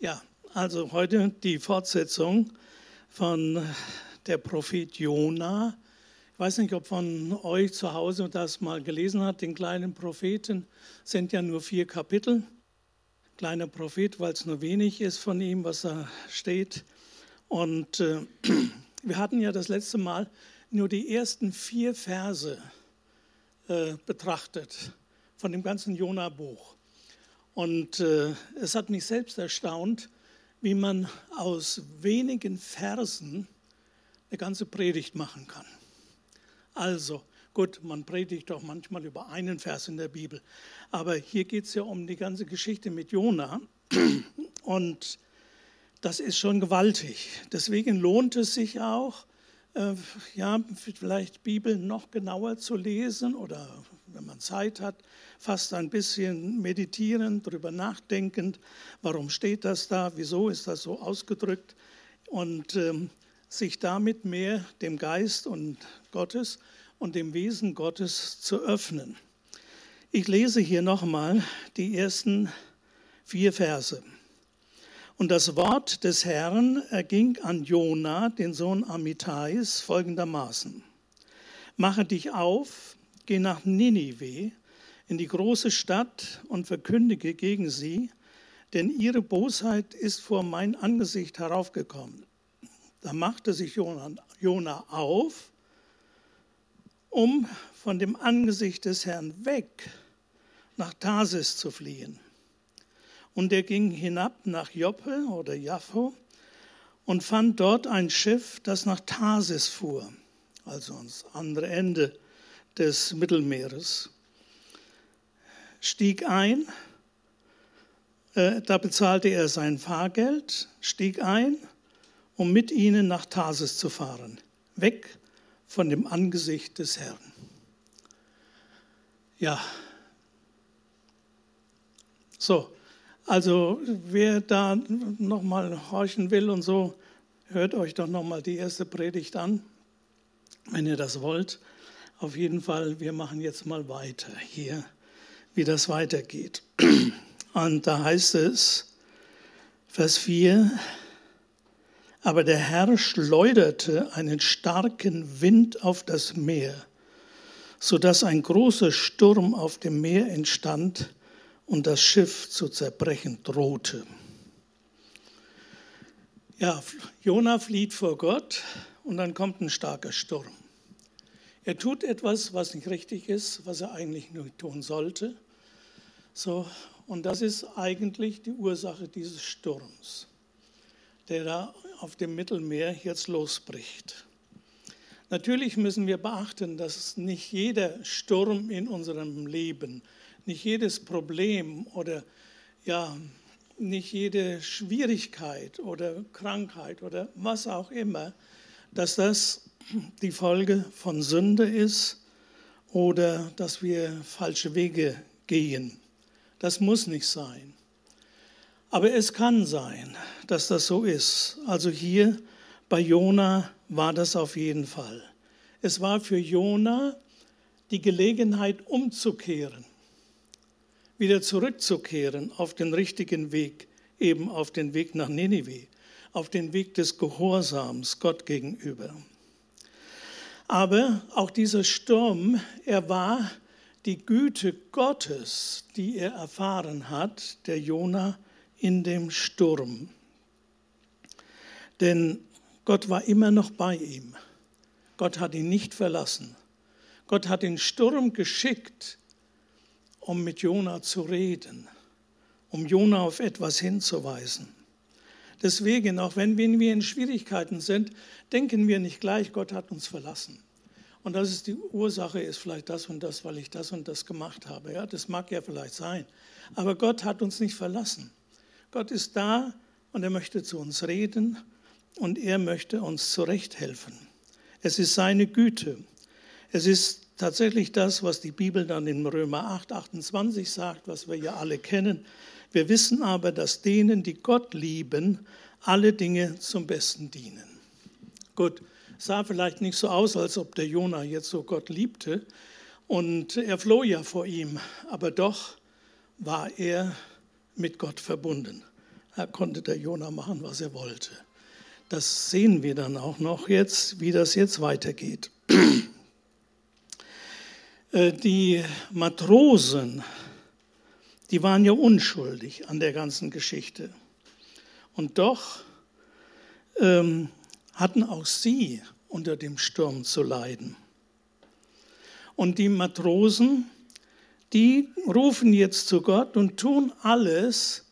Ja, also heute die Fortsetzung von der Prophet Jona. Ich weiß nicht, ob von euch zu Hause das mal gelesen hat. Den kleinen Propheten sind ja nur vier Kapitel. Kleiner Prophet, weil es nur wenig ist von ihm, was da steht. Und äh, wir hatten ja das letzte Mal nur die ersten vier Verse äh, betrachtet von dem ganzen Jona-Buch. Und äh, es hat mich selbst erstaunt, wie man aus wenigen Versen eine ganze Predigt machen kann. Also, gut, man predigt doch manchmal über einen Vers in der Bibel, aber hier geht es ja um die ganze Geschichte mit Jona und das ist schon gewaltig. Deswegen lohnt es sich auch, äh, ja, vielleicht Bibel noch genauer zu lesen oder wenn man Zeit hat, fast ein bisschen meditierend, darüber nachdenkend, warum steht das da, wieso ist das so ausgedrückt und ähm, sich damit mehr dem Geist und Gottes und dem Wesen Gottes zu öffnen. Ich lese hier nochmal die ersten vier Verse. Und das Wort des Herrn erging an Jona, den Sohn Amitais, folgendermaßen. Mache dich auf, geh nach Ninive, in die große Stadt und verkündige gegen sie, denn ihre Bosheit ist vor mein Angesicht heraufgekommen. Da machte sich Jona auf, um von dem Angesicht des Herrn weg nach Tarsis zu fliehen. Und er ging hinab nach Joppe oder Jaffo und fand dort ein Schiff, das nach Tarsis fuhr, also ans andere Ende des Mittelmeeres. Stieg ein, äh, da bezahlte er sein Fahrgeld, stieg ein, um mit ihnen nach Tarsis zu fahren, weg von dem Angesicht des Herrn. Ja, so, also wer da nochmal horchen will und so, hört euch doch nochmal die erste Predigt an, wenn ihr das wollt. Auf jeden Fall, wir machen jetzt mal weiter hier, wie das weitergeht. Und da heißt es, Vers 4, aber der Herr schleuderte einen starken Wind auf das Meer, sodass ein großer Sturm auf dem Meer entstand, und das Schiff zu zerbrechen drohte. Ja, Jona flieht vor Gott und dann kommt ein starker Sturm. Er tut etwas, was nicht richtig ist, was er eigentlich nur tun sollte. So, und das ist eigentlich die Ursache dieses Sturms, der da auf dem Mittelmeer jetzt losbricht. Natürlich müssen wir beachten, dass nicht jeder Sturm in unserem Leben nicht jedes Problem oder ja, nicht jede Schwierigkeit oder Krankheit oder was auch immer, dass das die Folge von Sünde ist oder dass wir falsche Wege gehen. Das muss nicht sein. Aber es kann sein, dass das so ist. Also hier bei Jona war das auf jeden Fall. Es war für Jona die Gelegenheit umzukehren wieder zurückzukehren auf den richtigen Weg, eben auf den Weg nach Ninive, auf den Weg des Gehorsams Gott gegenüber. Aber auch dieser Sturm, er war die Güte Gottes, die er erfahren hat, der Jona in dem Sturm. Denn Gott war immer noch bei ihm. Gott hat ihn nicht verlassen. Gott hat den Sturm geschickt, um mit Jona zu reden, um Jona auf etwas hinzuweisen. Deswegen, auch wenn wir in Schwierigkeiten sind, denken wir nicht gleich, Gott hat uns verlassen. Und das ist die Ursache, ist vielleicht das und das, weil ich das und das gemacht habe. Ja, das mag ja vielleicht sein. Aber Gott hat uns nicht verlassen. Gott ist da und er möchte zu uns reden und er möchte uns zurechthelfen. Es ist seine Güte. Es ist tatsächlich das, was die Bibel dann in Römer 8, 28 sagt, was wir ja alle kennen. Wir wissen aber, dass denen, die Gott lieben, alle Dinge zum Besten dienen. Gut, sah vielleicht nicht so aus, als ob der Jonah jetzt so Gott liebte. Und er floh ja vor ihm, aber doch war er mit Gott verbunden. Da konnte der Jona machen, was er wollte. Das sehen wir dann auch noch jetzt, wie das jetzt weitergeht. Äh, die Matrosen, die waren ja unschuldig an der ganzen Geschichte. Und doch ähm, hatten auch sie unter dem Sturm zu leiden. Und die Matrosen, die rufen jetzt zu Gott und tun alles,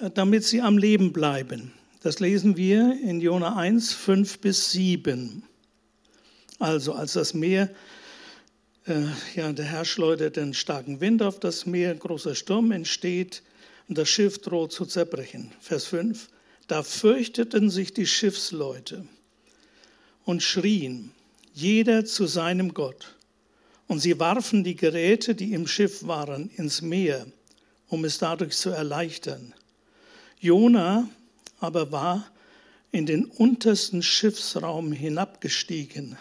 äh, damit sie am Leben bleiben. Das lesen wir in Jona 1, 5 bis 7. Also als das Meer, ja, der Herr schleudert einen starken Wind auf das Meer, ein großer Sturm entsteht und das Schiff droht zu zerbrechen. Vers 5. Da fürchteten sich die Schiffsleute und schrien, jeder zu seinem Gott. Und sie warfen die Geräte, die im Schiff waren, ins Meer, um es dadurch zu erleichtern. Jona aber war in den untersten Schiffsraum hinabgestiegen,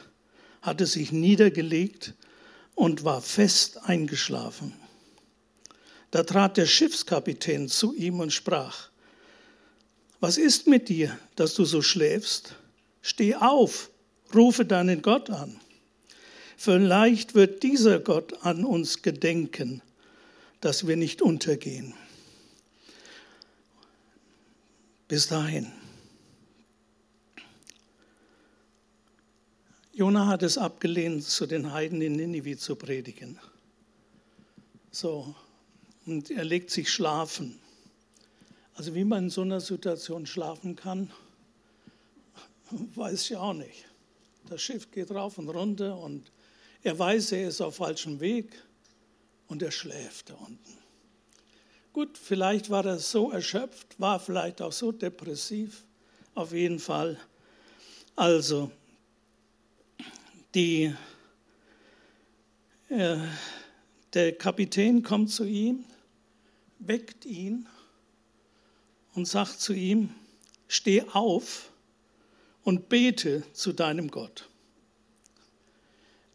hatte sich niedergelegt und war fest eingeschlafen. Da trat der Schiffskapitän zu ihm und sprach, was ist mit dir, dass du so schläfst? Steh auf, rufe deinen Gott an. Vielleicht wird dieser Gott an uns gedenken, dass wir nicht untergehen. Bis dahin. Jona hat es abgelehnt, zu den Heiden in Ninive zu predigen. So, und er legt sich schlafen. Also wie man in so einer Situation schlafen kann, weiß ich auch nicht. Das Schiff geht rauf und runter und er weiß, er ist auf falschem Weg und er schläft da unten. Gut, vielleicht war er so erschöpft, war vielleicht auch so depressiv, auf jeden Fall. Also, die, äh, der Kapitän kommt zu ihm, weckt ihn und sagt zu ihm, steh auf und bete zu deinem Gott.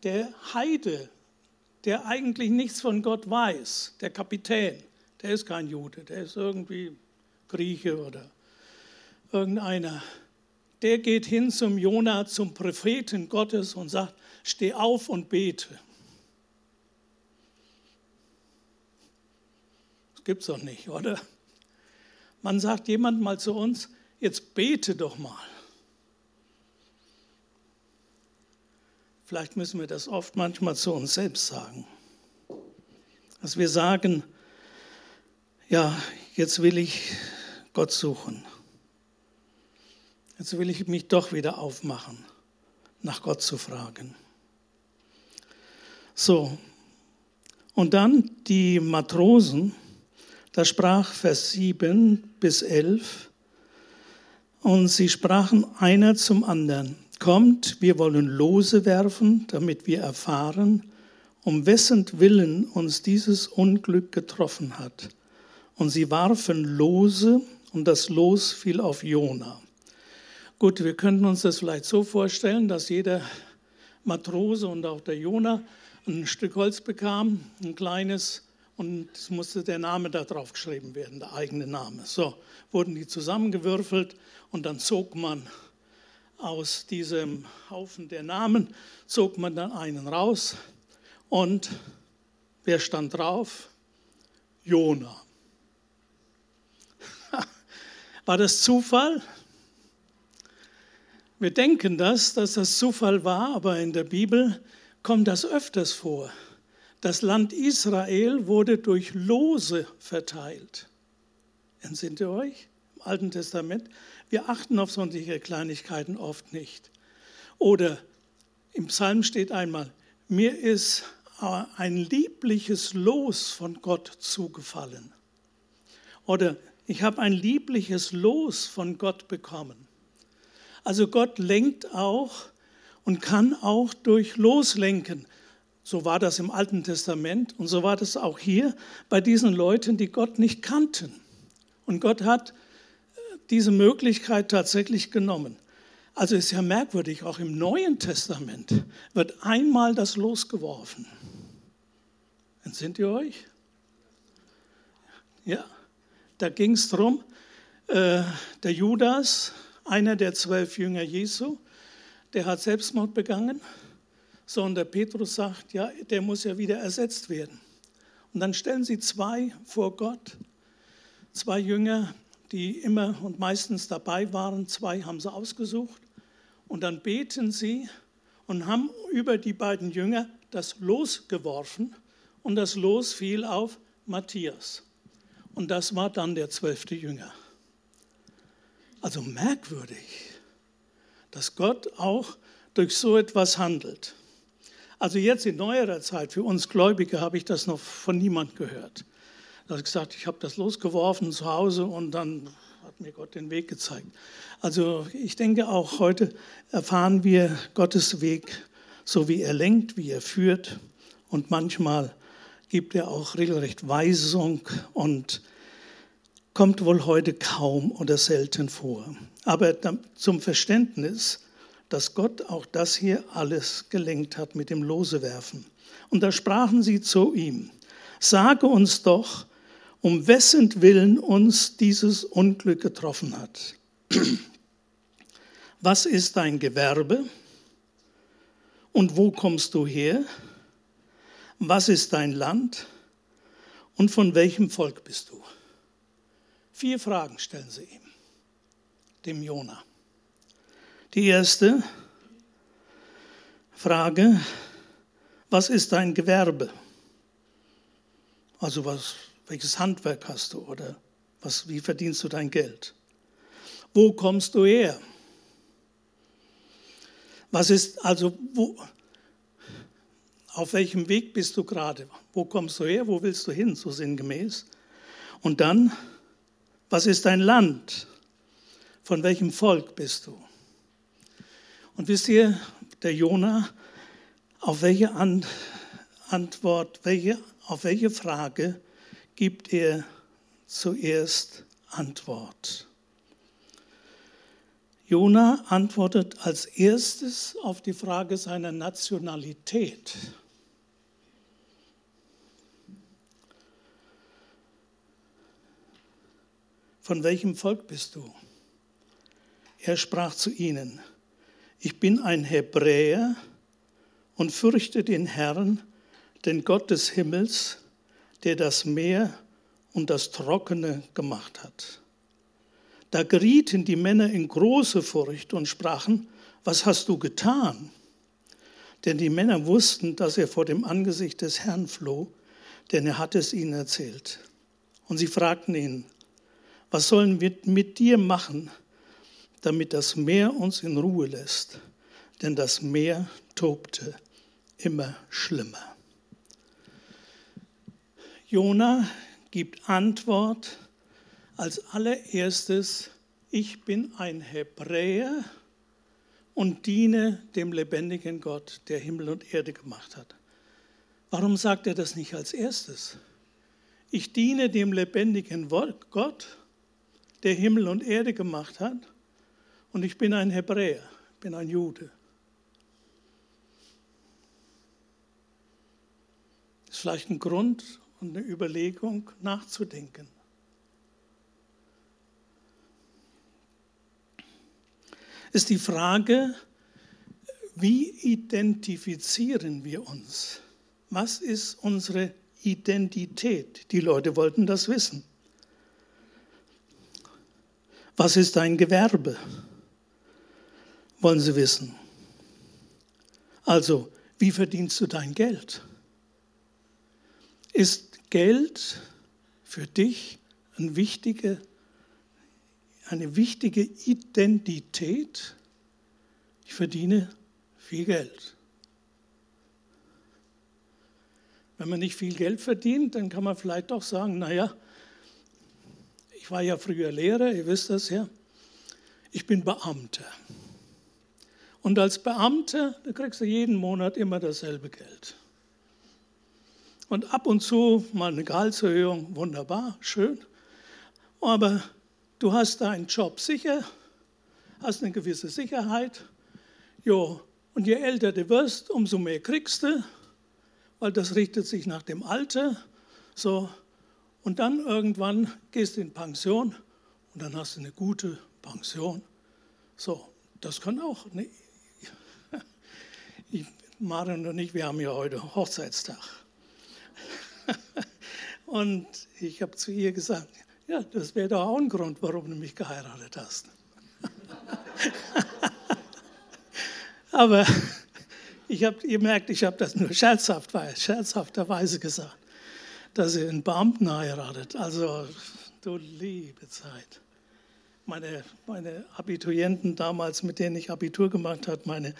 Der Heide, der eigentlich nichts von Gott weiß, der Kapitän, der ist kein Jude, der ist irgendwie Grieche oder irgendeiner. Der geht hin zum Jona, zum Propheten Gottes und sagt, steh auf und bete. Das gibt es doch nicht, oder? Man sagt jemand mal zu uns, jetzt bete doch mal. Vielleicht müssen wir das oft manchmal zu uns selbst sagen. Dass wir sagen, ja, jetzt will ich Gott suchen. Jetzt will ich mich doch wieder aufmachen, nach Gott zu fragen. So, und dann die Matrosen, da sprach Vers 7 bis 11, und sie sprachen einer zum anderen, kommt, wir wollen Lose werfen, damit wir erfahren, um wessen Willen uns dieses Unglück getroffen hat und sie warfen Lose und das Los fiel auf Jona. Gut, wir könnten uns das vielleicht so vorstellen, dass jeder Matrose und auch der Jona ein Stück Holz bekam, ein kleines, und es musste der Name da drauf geschrieben werden, der eigene Name. So wurden die zusammengewürfelt und dann zog man aus diesem Haufen der Namen, zog man dann einen raus und wer stand drauf? Jona. War das Zufall? Wir denken das, dass das Zufall war, aber in der Bibel kommt das öfters vor. Das Land Israel wurde durch Lose verteilt. Entsinnt ihr euch? Im Alten Testament. Wir achten auf solche Kleinigkeiten oft nicht. Oder im Psalm steht einmal, mir ist ein liebliches Los von Gott zugefallen. Oder ich habe ein liebliches Los von Gott bekommen. Also Gott lenkt auch und kann auch durch Loslenken. So war das im Alten Testament und so war das auch hier bei diesen Leuten, die Gott nicht kannten. Und Gott hat äh, diese Möglichkeit tatsächlich genommen. Also ist ja merkwürdig, auch im Neuen Testament wird einmal das Los geworfen. Entsinnt ihr euch? Ja. Da ging es darum, Äh, der Judas, einer der zwölf Jünger Jesu, der hat Selbstmord begangen. So, und der Petrus sagt, ja, der muss ja wieder ersetzt werden. Und dann stellen sie zwei vor Gott, zwei Jünger, die immer und meistens dabei waren, zwei haben sie ausgesucht. Und dann beten sie und haben über die beiden Jünger das Los geworfen und das Los fiel auf Matthias. Und das war dann der zwölfte Jünger. Also merkwürdig, dass Gott auch durch so etwas handelt. Also jetzt in neuerer Zeit, für uns Gläubige, habe ich das noch von niemand gehört. Er hat gesagt, ich habe das losgeworfen zu Hause und dann hat mir Gott den Weg gezeigt. Also ich denke auch heute erfahren wir Gottes Weg, so wie er lenkt, wie er führt und manchmal gibt er auch regelrecht Weisung und kommt wohl heute kaum oder selten vor. Aber zum Verständnis, dass Gott auch das hier alles gelenkt hat mit dem Losewerfen. Und da sprachen sie zu ihm, sage uns doch, um wessen Willen uns dieses Unglück getroffen hat. Was ist dein Gewerbe? Und wo kommst du her? Was ist dein Land? Und von welchem Volk bist du? Vier Fragen stellen sie ihm, dem Jona. Die erste Frage, was ist dein Gewerbe? Also was, welches Handwerk hast du oder was, wie verdienst du dein Geld? Wo kommst du her? Was ist also, wo, auf welchem Weg bist du gerade? Wo kommst du her? Wo willst du hin, so sinngemäß? Und dann, was ist dein Land? Von welchem Volk bist du? Und wisst ihr, der Jona, auf welche Antwort, welche, auf welche Frage gibt er zuerst Antwort? Jona antwortet als erstes auf die Frage seiner Nationalität. Von welchem Volk bist du? Er sprach zu ihnen, ich bin ein Hebräer und fürchte den Herrn, den Gott des Himmels, der das Meer und das Trockene gemacht hat. Da gerieten die Männer in große Furcht und sprachen, was hast du getan? Denn die Männer wussten, dass er vor dem Angesicht des Herrn floh, denn er hatte es ihnen erzählt. Und sie fragten ihn, was sollen wir mit dir machen, damit das Meer uns in Ruhe lässt? Denn das Meer tobte immer schlimmer. Jona gibt Antwort als allererstes, ich bin ein Hebräer und diene dem lebendigen Gott, der Himmel und Erde gemacht hat. Warum sagt er das nicht als erstes? Ich diene dem lebendigen Gott der Himmel und Erde gemacht hat. Und ich bin ein Hebräer, bin ein Jude. Das ist vielleicht ein Grund und eine Überlegung nachzudenken. Ist die Frage, wie identifizieren wir uns? Was ist unsere Identität? Die Leute wollten das wissen. Was ist dein Gewerbe? Wollen Sie wissen. Also, wie verdienst du dein Geld? Ist Geld für dich eine wichtige, eine wichtige Identität? Ich verdiene viel Geld. Wenn man nicht viel Geld verdient, dann kann man vielleicht doch sagen, naja, ich war ja früher Lehrer, ihr wisst das ja. Ich bin Beamter. Und als Beamter, da kriegst du jeden Monat immer dasselbe Geld. Und ab und zu mal eine Gehaltserhöhung, wunderbar, schön. Aber du hast deinen Job sicher, hast eine gewisse Sicherheit. Jo, und je älter du wirst, umso mehr kriegst du, weil das richtet sich nach dem Alter. So, und dann irgendwann gehst du in Pension und dann hast du eine gute Pension. So, das kann auch. Ne? Ich, Marion und ich, wir haben ja heute Hochzeitstag. Und ich habe zu ihr gesagt, ja, das wäre doch auch ein Grund, warum du mich geheiratet hast. Aber ich habe, ihr merkt, ich habe das nur scherzhaft, scherzhafterweise gesagt, dass sie einen Beamten heiratet. Also, du liebe Zeit. Meine, meine Abiturienten damals, mit denen ich Abitur gemacht habe, meine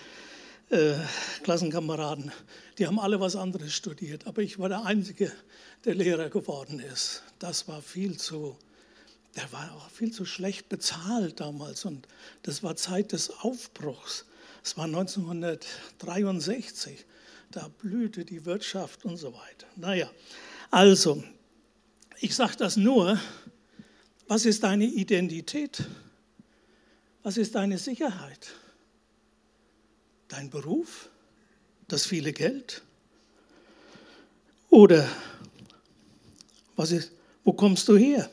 äh, Klassenkameraden, die haben alle was anderes studiert. Aber ich war der Einzige, der Lehrer geworden ist. Das war viel zu, der war auch viel zu schlecht bezahlt damals. Und das war Zeit des Aufbruchs. Es war 1963. Da blühte die Wirtschaft und so weiter. Naja, also, ich sage das nur, was ist deine Identität? Was ist deine Sicherheit? Dein Beruf? Das viele Geld? Oder was ist, wo kommst du her?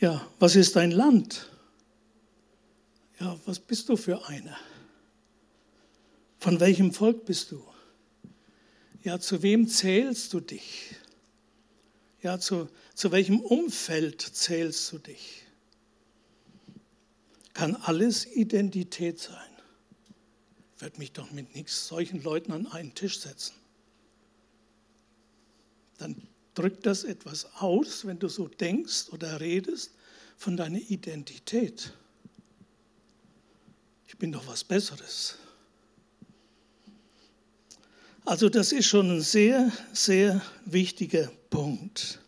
Ja, was ist dein Land? Ja, was bist du für einer? Von welchem Volk bist du? Ja, zu wem zählst du dich? Ja, zu, zu welchem Umfeld zählst du dich? Kann alles Identität sein? Ich werde mich doch mit nichts solchen Leuten an einen Tisch setzen. Dann drückt das etwas aus, wenn du so denkst oder redest, von deiner Identität. Ich bin doch was Besseres. Also das ist schon ein sehr, sehr wichtiger Punkt.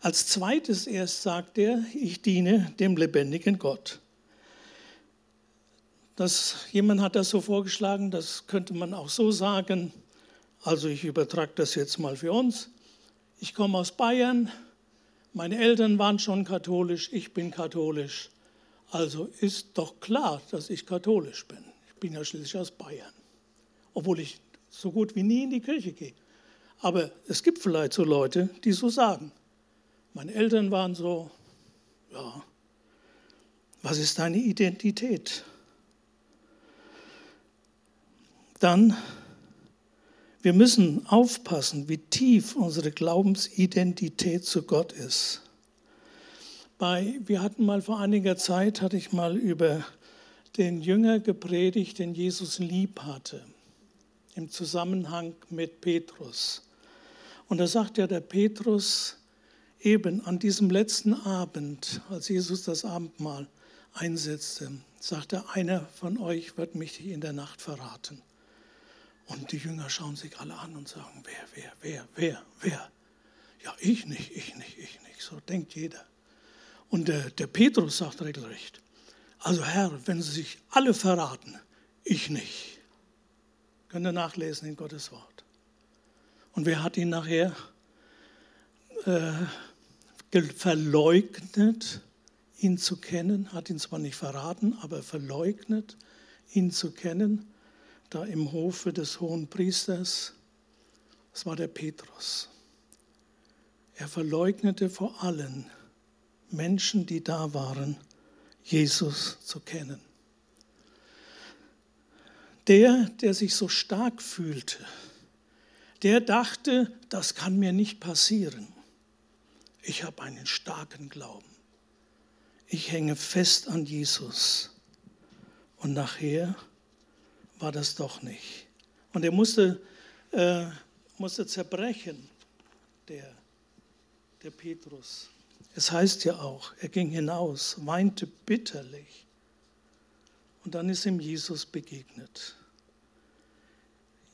Als zweites erst sagt er, ich diene dem lebendigen Gott. Das, jemand hat das so vorgeschlagen, das könnte man auch so sagen. Also ich übertrage das jetzt mal für uns. Ich komme aus Bayern, meine Eltern waren schon katholisch, ich bin katholisch. Also ist doch klar, dass ich katholisch bin. Ich bin ja schließlich aus Bayern, obwohl ich so gut wie nie in die Kirche gehe. Aber es gibt vielleicht so Leute, die so sagen. Meine Eltern waren so, ja, was ist deine Identität? Dann wir müssen aufpassen, wie tief unsere Glaubensidentität zu Gott ist. Bei, wir hatten mal vor einiger Zeit, hatte ich mal über den Jünger gepredigt, den Jesus lieb hatte, im Zusammenhang mit Petrus. Und da sagt ja der Petrus eben an diesem letzten Abend, als Jesus das Abendmahl einsetzte, sagte, einer von euch wird mich in der Nacht verraten. Und die Jünger schauen sich alle an und sagen, wer, wer, wer, wer, wer? Ja, ich nicht, ich nicht, ich nicht. So denkt jeder. Und der, der Petrus sagt regelrecht, also Herr, wenn sie sich alle verraten, ich nicht. Könnt ihr nachlesen in Gottes Wort. Und wer hat ihn nachher äh, verleugnet, ihn zu kennen? Hat ihn zwar nicht verraten, aber verleugnet, ihn zu kennen da im Hofe des hohen Priesters, das war der Petrus. Er verleugnete vor allen Menschen, die da waren, Jesus zu kennen. Der, der sich so stark fühlte, der dachte, das kann mir nicht passieren. Ich habe einen starken Glauben. Ich hänge fest an Jesus. Und nachher war das doch nicht. Und er musste, äh, musste zerbrechen, der, der Petrus. Es heißt ja auch, er ging hinaus, weinte bitterlich. Und dann ist ihm Jesus begegnet.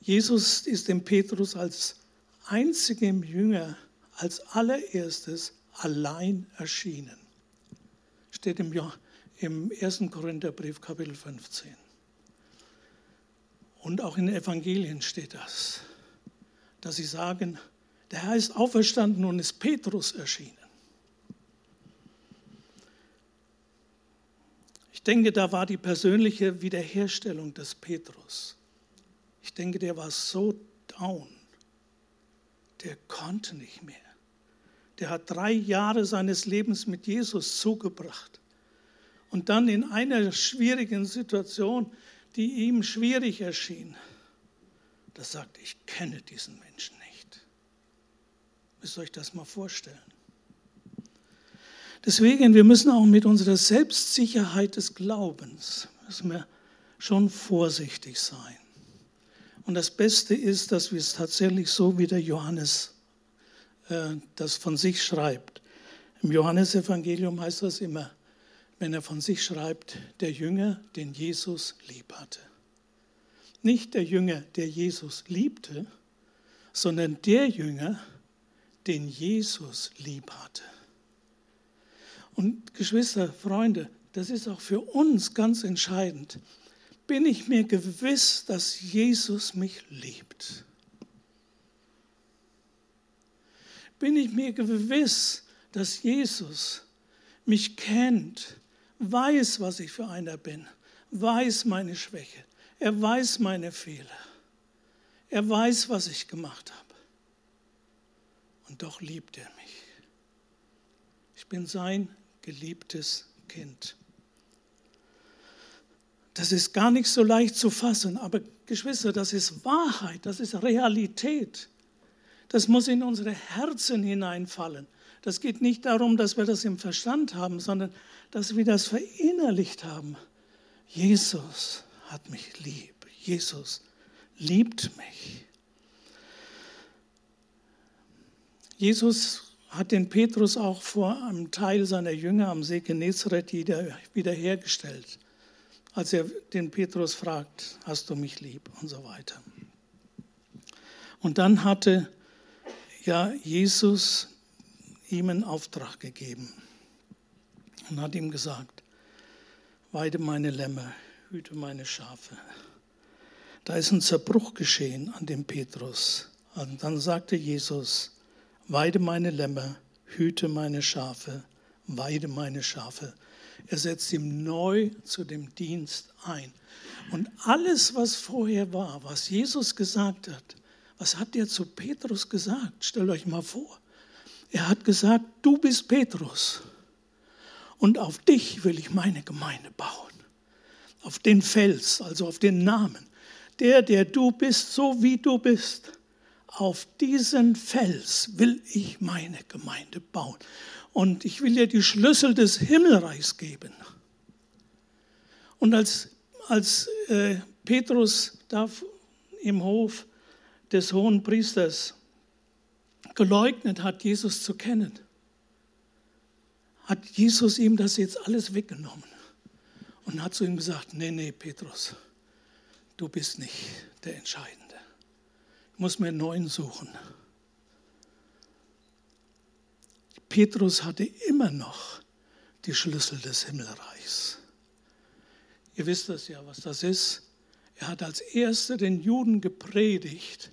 Jesus ist dem Petrus als einzigem Jünger als allererstes allein erschienen. Steht im, im 1. Korintherbrief Kapitel 15. Und auch in den Evangelien steht das, dass sie sagen, der Herr ist auferstanden und ist Petrus erschienen. Ich denke, da war die persönliche Wiederherstellung des Petrus. Ich denke, der war so down, der konnte nicht mehr. der hat drei Jahre seines Lebens mit Jesus zugebracht. Und dann in einer schwierigen Situation, die ihm schwierig erschien, da sagt, ich kenne diesen Menschen nicht. Müsst ihr euch das mal vorstellen. Deswegen, wir müssen auch mit unserer Selbstsicherheit des Glaubens, müssen wir schon vorsichtig sein. Und das Beste ist, dass wir es tatsächlich so wie der Johannes äh, das von sich schreibt. Im Johannesevangelium heißt das immer, wenn er von sich schreibt, der Jünger, den Jesus lieb hatte. Nicht der Jünger, der Jesus liebte, sondern der Jünger, den Jesus lieb hatte. Und Geschwister, Freunde, das ist auch für uns ganz entscheidend. Bin ich mir gewiss, dass Jesus mich liebt? Bin ich mir gewiss, dass Jesus mich kennt, weiß, was ich für einer bin, weiß meine Schwäche, er weiß meine Fehler, er weiß, was ich gemacht habe. Und doch liebt er mich. Ich bin sein geliebtes Kind. Das ist gar nicht so leicht zu fassen, aber Geschwister, das ist Wahrheit, das ist Realität. Das muss in unsere Herzen hineinfallen. Das geht nicht darum, dass wir das im Verstand haben, sondern dass wir das verinnerlicht haben. Jesus hat mich lieb. Jesus liebt mich. Jesus hat den Petrus auch vor einem Teil seiner Jünger am See Genezareth wiederhergestellt, als er den Petrus fragt, hast du mich lieb und so weiter. Und dann hatte ja Jesus ihm einen Auftrag gegeben und hat ihm gesagt, weide meine Lämmer, hüte meine Schafe. Da ist ein Zerbruch geschehen an dem Petrus. Und dann sagte Jesus, Weide meine Lämmer, hüte meine Schafe, weide meine Schafe. Er setzt ihm neu zu dem Dienst ein. Und alles, was vorher war, was Jesus gesagt hat, was hat er zu Petrus gesagt? Stellt euch mal vor. Er hat gesagt, du bist Petrus und auf dich will ich meine Gemeinde bauen. Auf den Fels, also auf den Namen. Der, der du bist, so wie du bist auf diesen Fels will ich meine Gemeinde bauen. Und ich will dir die Schlüssel des Himmelreichs geben. Und als, als äh, Petrus da im Hof des hohen Priesters geleugnet hat, Jesus zu kennen, hat Jesus ihm das jetzt alles weggenommen und hat zu ihm gesagt, nee, nee, Petrus, du bist nicht der Entscheidende muss mir einen neuen suchen. Petrus hatte immer noch die Schlüssel des Himmelreichs. Ihr wisst das ja, was das ist. Er hat als erster den Juden gepredigt,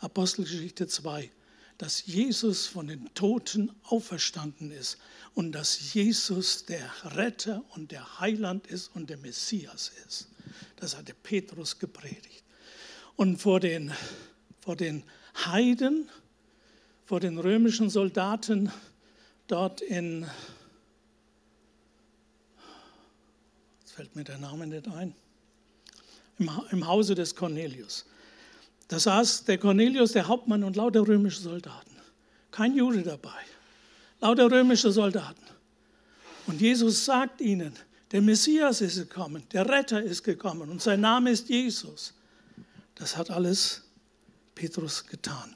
Apostelgeschichte 2, dass Jesus von den Toten auferstanden ist und dass Jesus der Retter und der Heiland ist und der Messias ist. Das hatte Petrus gepredigt. Und vor den vor den Heiden, vor den römischen Soldaten dort in, jetzt fällt mir der Name nicht ein, im, im Hause des Cornelius. Da saß der Cornelius, der Hauptmann und lauter römische Soldaten. Kein Jude dabei, lauter römische Soldaten. Und Jesus sagt ihnen, der Messias ist gekommen, der Retter ist gekommen und sein Name ist Jesus. Das hat alles Petrus getan.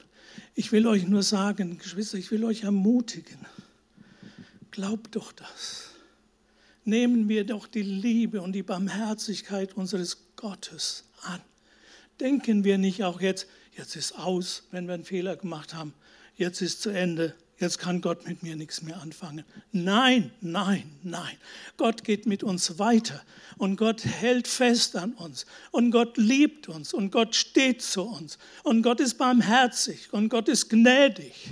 Ich will euch nur sagen, Geschwister, ich will euch ermutigen. Glaubt doch das. Nehmen wir doch die Liebe und die Barmherzigkeit unseres Gottes an. Denken wir nicht auch jetzt, jetzt ist aus, wenn wir einen Fehler gemacht haben, jetzt ist zu Ende, jetzt kann Gott mit mir nichts mehr anfangen. Nein, nein, nein. Gott geht mit uns weiter und Gott hält fest an uns und Gott liebt uns und Gott steht zu uns und Gott ist barmherzig und Gott ist gnädig.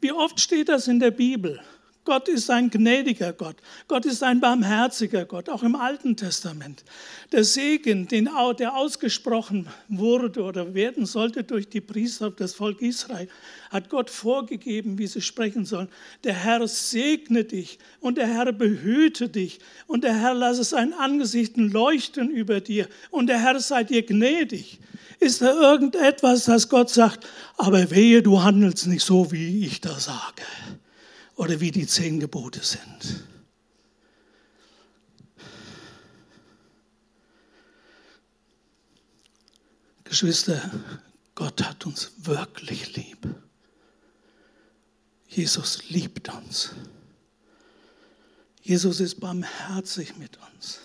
Wie oft steht das in der Bibel? Gott ist ein gnädiger Gott. Gott ist ein barmherziger Gott, auch im Alten Testament. Der Segen, den, der ausgesprochen wurde oder werden sollte durch die Priester auf das Volk Israel, hat Gott vorgegeben, wie sie sprechen sollen. Der Herr segne dich und der Herr behüte dich und der Herr lasse sein Angesicht leuchten über dir und der Herr sei dir gnädig. Ist da irgendetwas, das Gott sagt, aber wehe, du handelst nicht so, wie ich da sage? Oder wie die zehn Gebote sind. Geschwister, Gott hat uns wirklich lieb. Jesus liebt uns. Jesus ist barmherzig mit uns.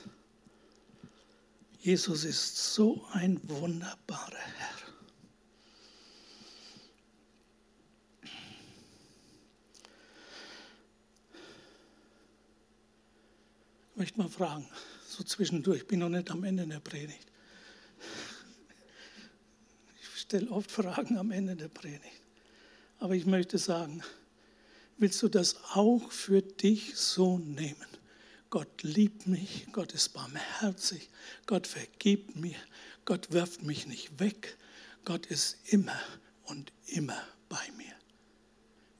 Jesus ist so ein wunderbarer Herr. Möchte mal fragen, so zwischendurch, ich bin noch nicht am Ende der Predigt. Ich stelle oft Fragen am Ende der Predigt. Aber ich möchte sagen, willst du das auch für dich so nehmen? Gott liebt mich, Gott ist barmherzig, Gott vergibt mir, Gott wirft mich nicht weg, Gott ist immer und immer bei mir.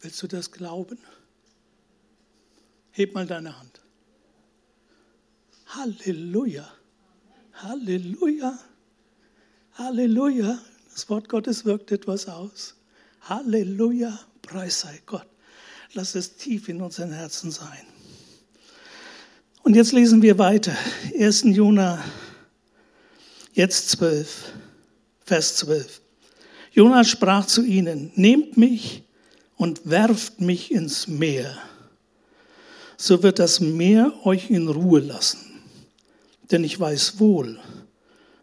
Willst du das glauben? Heb mal deine Hand. Halleluja. Halleluja. Halleluja. Das Wort Gottes wirkt etwas aus. Halleluja. Preis sei Gott. Lass es tief in unseren Herzen sein. Und jetzt lesen wir weiter. 1. Jona, jetzt 12, Vers 12. Jona sprach zu ihnen, nehmt mich und werft mich ins Meer, so wird das Meer euch in Ruhe lassen. Denn ich weiß wohl,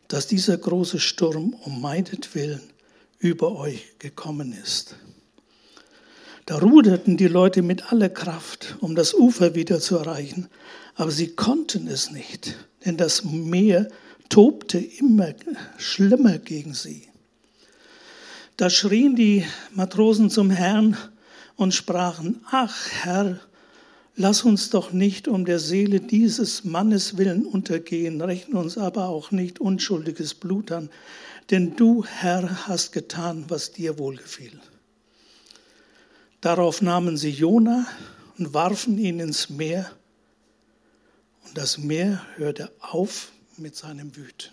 dass dieser große Sturm um meinetwillen über euch gekommen ist. Da ruderten die Leute mit aller Kraft, um das Ufer wieder zu erreichen, aber sie konnten es nicht, denn das Meer tobte immer schlimmer gegen sie. Da schrien die Matrosen zum Herrn und sprachen, ach Herr, Lass uns doch nicht um der Seele dieses Mannes willen untergehen, rechne uns aber auch nicht unschuldiges Blut an, denn du, Herr, hast getan, was dir wohlgefiel. Darauf nahmen sie Jona und warfen ihn ins Meer, und das Meer hörte auf mit seinem Wüten.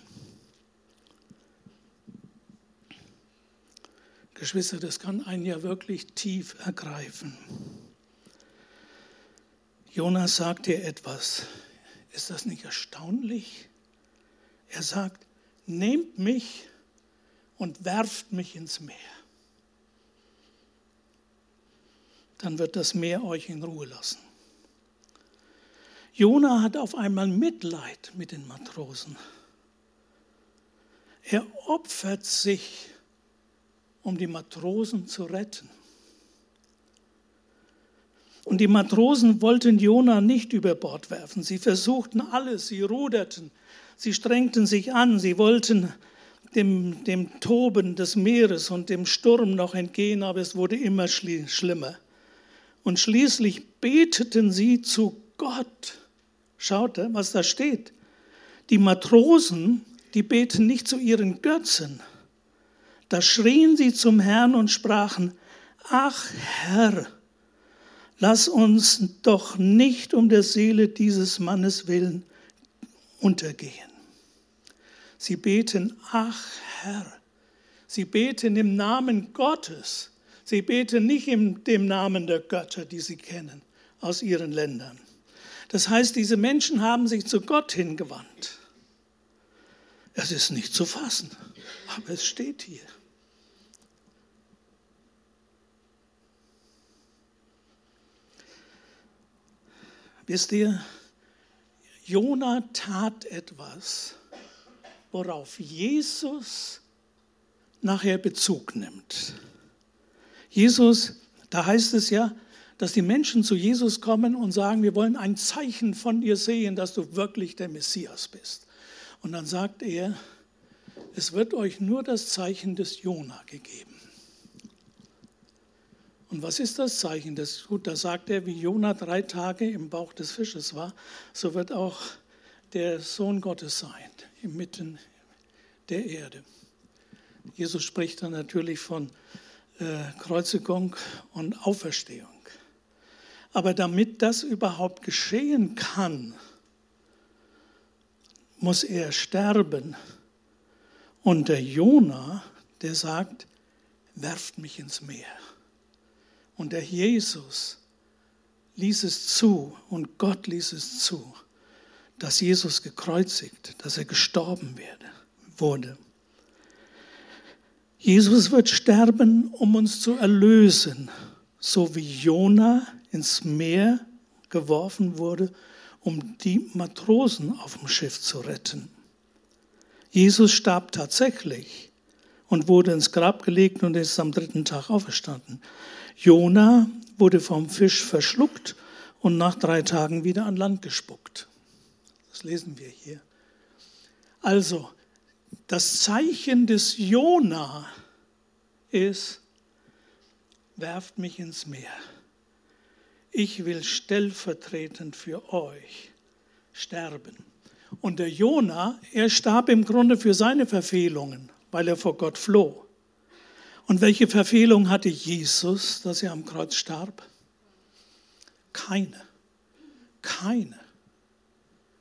Geschwister, das kann einen ja wirklich tief ergreifen. Jonas sagt dir etwas. Ist das nicht erstaunlich? Er sagt, nehmt mich und werft mich ins Meer. Dann wird das Meer euch in Ruhe lassen. Jona hat auf einmal Mitleid mit den Matrosen. Er opfert sich, um die Matrosen zu retten. Und die Matrosen wollten Jona nicht über Bord werfen. Sie versuchten alles, sie ruderten, sie strengten sich an, sie wollten dem, dem Toben des Meeres und dem Sturm noch entgehen, aber es wurde immer schlimmer. Und schließlich beteten sie zu Gott. Schaut, was da steht. Die Matrosen, die beten nicht zu ihren Götzen. Da schrien sie zum Herrn und sprachen, ach Herr, Lass uns doch nicht um der Seele dieses Mannes willen untergehen. Sie beten, ach Herr, sie beten im Namen Gottes. Sie beten nicht in dem Namen der Götter, die sie kennen aus ihren Ländern. Das heißt, diese Menschen haben sich zu Gott hingewandt. Es ist nicht zu fassen, aber es steht hier. Wisst ihr, Jona tat etwas, worauf Jesus nachher Bezug nimmt. Jesus, da heißt es ja, dass die Menschen zu Jesus kommen und sagen, wir wollen ein Zeichen von dir sehen, dass du wirklich der Messias bist. Und dann sagt er, es wird euch nur das Zeichen des Jona gegeben. Und was ist das Zeichen? Das, gut, da sagt er, wie Jona drei Tage im Bauch des Fisches war, so wird auch der Sohn Gottes sein, inmitten der Erde. Jesus spricht dann natürlich von äh, Kreuzigung und Auferstehung. Aber damit das überhaupt geschehen kann, muss er sterben. Und der Jona, der sagt, werft mich ins Meer. Und der Jesus ließ es zu und Gott ließ es zu, dass Jesus gekreuzigt, dass er gestorben werde, wurde. Jesus wird sterben, um uns zu erlösen, so wie Jona ins Meer geworfen wurde, um die Matrosen auf dem Schiff zu retten. Jesus starb tatsächlich und wurde ins Grab gelegt und ist am dritten Tag auferstanden. Jona wurde vom Fisch verschluckt und nach drei Tagen wieder an Land gespuckt. Das lesen wir hier. Also, das Zeichen des Jona ist, werft mich ins Meer. Ich will stellvertretend für euch sterben. Und der Jona, er starb im Grunde für seine Verfehlungen, weil er vor Gott floh. Und welche Verfehlung hatte Jesus, dass er am Kreuz starb? Keine. Keine.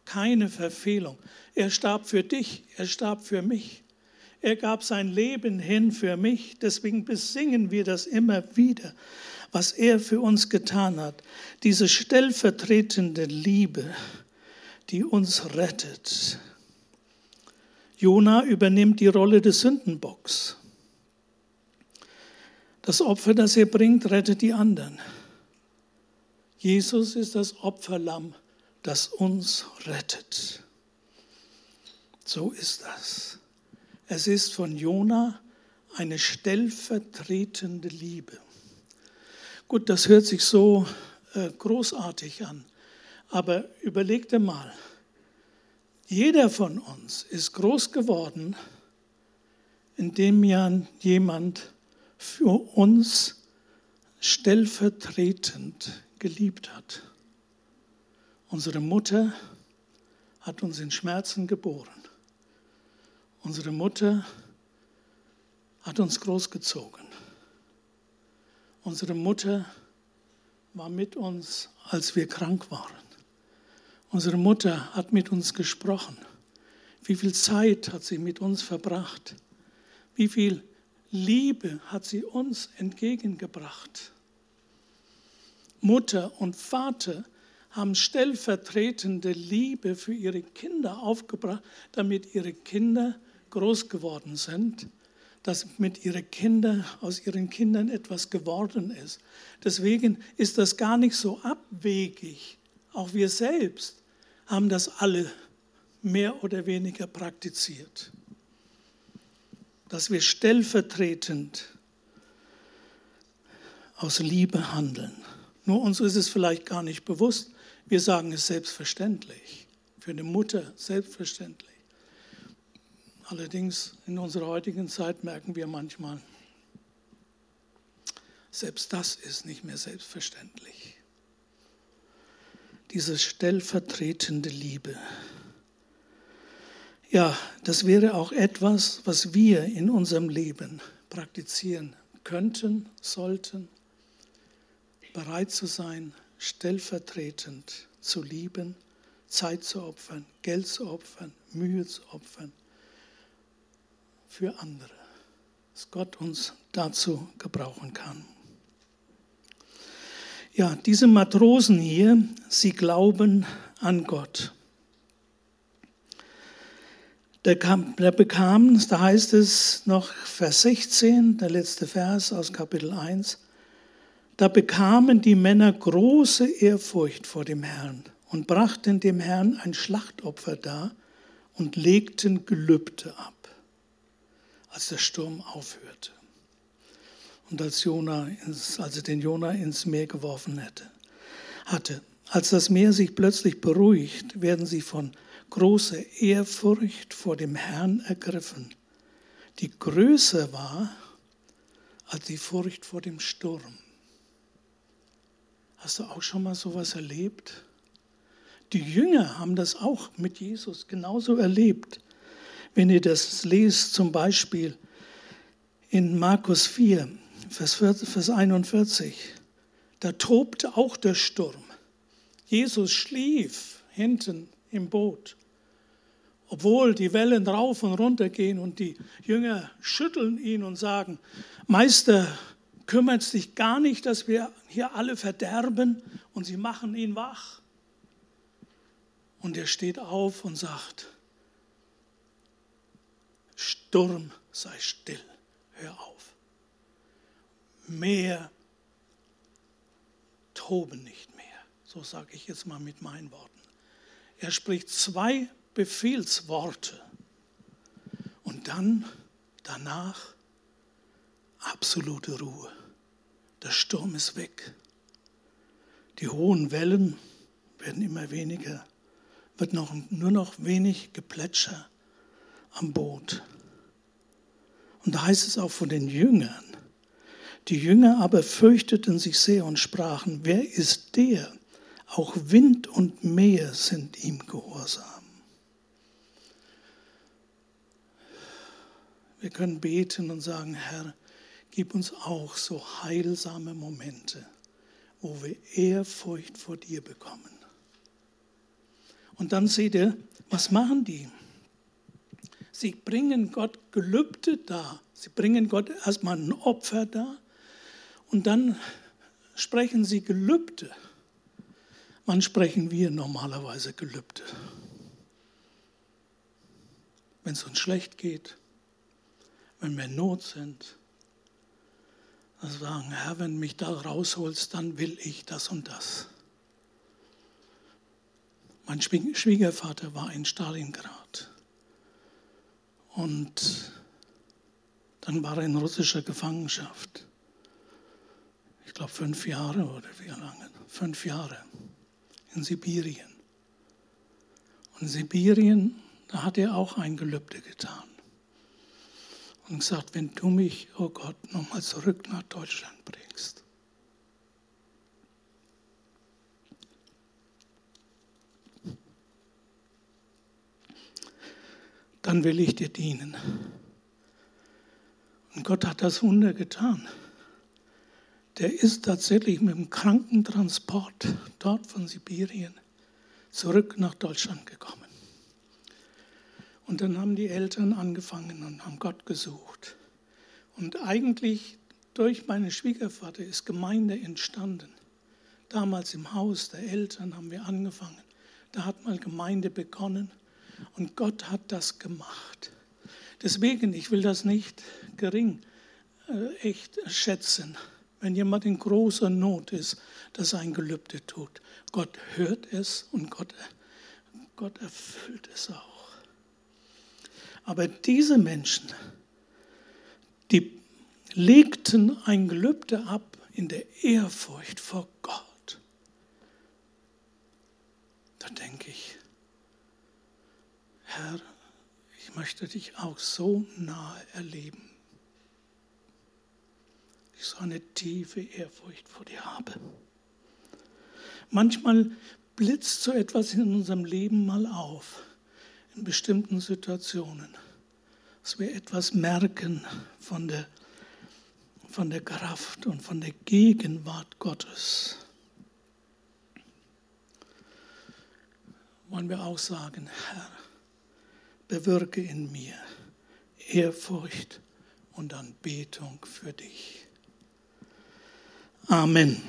Keine Verfehlung. Er starb für dich, er starb für mich. Er gab sein Leben hin für mich. Deswegen besingen wir das immer wieder, was er für uns getan hat. Diese stellvertretende Liebe, die uns rettet. Jona übernimmt die Rolle des Sündenbocks. Das Opfer, das er bringt, rettet die anderen. Jesus ist das Opferlamm, das uns rettet. So ist das. Es ist von Jona eine stellvertretende Liebe. Gut, das hört sich so äh, großartig an, aber überleg dir mal, jeder von uns ist groß geworden, indem jemand für uns stellvertretend geliebt hat. Unsere Mutter hat uns in Schmerzen geboren. Unsere Mutter hat uns großgezogen. Unsere Mutter war mit uns, als wir krank waren. Unsere Mutter hat mit uns gesprochen. Wie viel Zeit hat sie mit uns verbracht? Wie viel Liebe hat sie uns entgegengebracht. Mutter und Vater haben stellvertretende Liebe für ihre Kinder aufgebracht, damit ihre Kinder groß geworden sind, dass mit ihren Kindern, aus ihren Kindern etwas geworden ist. Deswegen ist das gar nicht so abwegig. Auch wir selbst haben das alle mehr oder weniger praktiziert dass wir stellvertretend aus Liebe handeln. Nur uns ist es vielleicht gar nicht bewusst. Wir sagen es selbstverständlich. Für eine Mutter selbstverständlich. Allerdings in unserer heutigen Zeit merken wir manchmal, selbst das ist nicht mehr selbstverständlich. Diese stellvertretende Liebe. Ja, das wäre auch etwas, was wir in unserem Leben praktizieren könnten, sollten, bereit zu sein, stellvertretend zu lieben, Zeit zu opfern, Geld zu opfern, Mühe zu opfern für andere, dass Gott uns dazu gebrauchen kann. Ja, diese Matrosen hier, sie glauben an Gott. Der, kam, der bekam, da heißt es noch Vers 16, der letzte Vers aus Kapitel 1, da bekamen die Männer große Ehrfurcht vor dem Herrn und brachten dem Herrn ein Schlachtopfer dar und legten Gelübde ab, als der Sturm aufhörte und als, Jona ins, als er den Jona ins Meer geworfen hatte. Als das Meer sich plötzlich beruhigt, werden sie von große Ehrfurcht vor dem Herrn ergriffen, die größer war als die Furcht vor dem Sturm. Hast du auch schon mal sowas erlebt? Die Jünger haben das auch mit Jesus genauso erlebt. Wenn ihr das lest, zum Beispiel in Markus 4, Vers 41, da tobte auch der Sturm. Jesus schlief hinten im Boot, obwohl die Wellen rauf und runter gehen und die Jünger schütteln ihn und sagen, Meister, kümmert sich gar nicht, dass wir hier alle verderben und sie machen ihn wach. Und er steht auf und sagt, Sturm sei still, hör auf. Mehr toben nicht mehr, so sage ich jetzt mal mit meinen Worten. Er spricht zwei Befehlsworte und dann danach absolute Ruhe. Der Sturm ist weg. Die hohen Wellen werden immer weniger, wird noch, nur noch wenig Geplätscher am Boot. Und da heißt es auch von den Jüngern, die Jünger aber fürchteten sich sehr und sprachen, wer ist der? Auch Wind und Meer sind ihm gehorsam. Wir können beten und sagen, Herr, Gib uns auch so heilsame Momente, wo wir Ehrfurcht vor dir bekommen. Und dann seht ihr, was machen die? Sie bringen Gott Gelübde da. Sie bringen Gott erstmal ein Opfer da und dann sprechen sie Gelübde. Wann sprechen wir normalerweise Gelübde? Wenn es uns schlecht geht, wenn wir in Not sind, und sagen, Herr, wenn du mich da rausholst, dann will ich das und das. Mein Schwiegervater war in Stalingrad und dann war er in russischer Gefangenschaft. Ich glaube fünf Jahre oder wie lange? Fünf Jahre in Sibirien. Und in Sibirien, da hat er auch ein Gelübde getan und gesagt, wenn du mich, oh Gott, nochmal zurück nach Deutschland bringst. Dann will ich dir dienen. Und Gott hat das Wunder getan. Der ist tatsächlich mit dem Krankentransport dort von Sibirien zurück nach Deutschland gekommen. Und dann haben die Eltern angefangen und haben Gott gesucht. Und eigentlich durch meinen Schwiegervater ist Gemeinde entstanden. Damals im Haus der Eltern haben wir angefangen. Da hat mal Gemeinde begonnen und Gott hat das gemacht. Deswegen, ich will das nicht gering äh, echt schätzen, wenn jemand in großer Not ist, dass er ein Gelübde tut. Gott hört es und Gott, Gott erfüllt es auch. Aber diese Menschen, die legten ein Gelübde ab in der Ehrfurcht vor Gott. Da denke ich, Herr, ich möchte dich auch so nahe erleben. Ich so eine tiefe Ehrfurcht vor dir habe. Manchmal blitzt so etwas in unserem Leben mal auf in bestimmten Situationen, dass wir etwas merken von der, von der Kraft und von der Gegenwart Gottes. Wollen wir auch sagen, Herr, bewirke in mir Ehrfurcht und Anbetung für dich. Amen.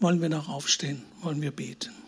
Wollen wir noch aufstehen? Wollen wir beten?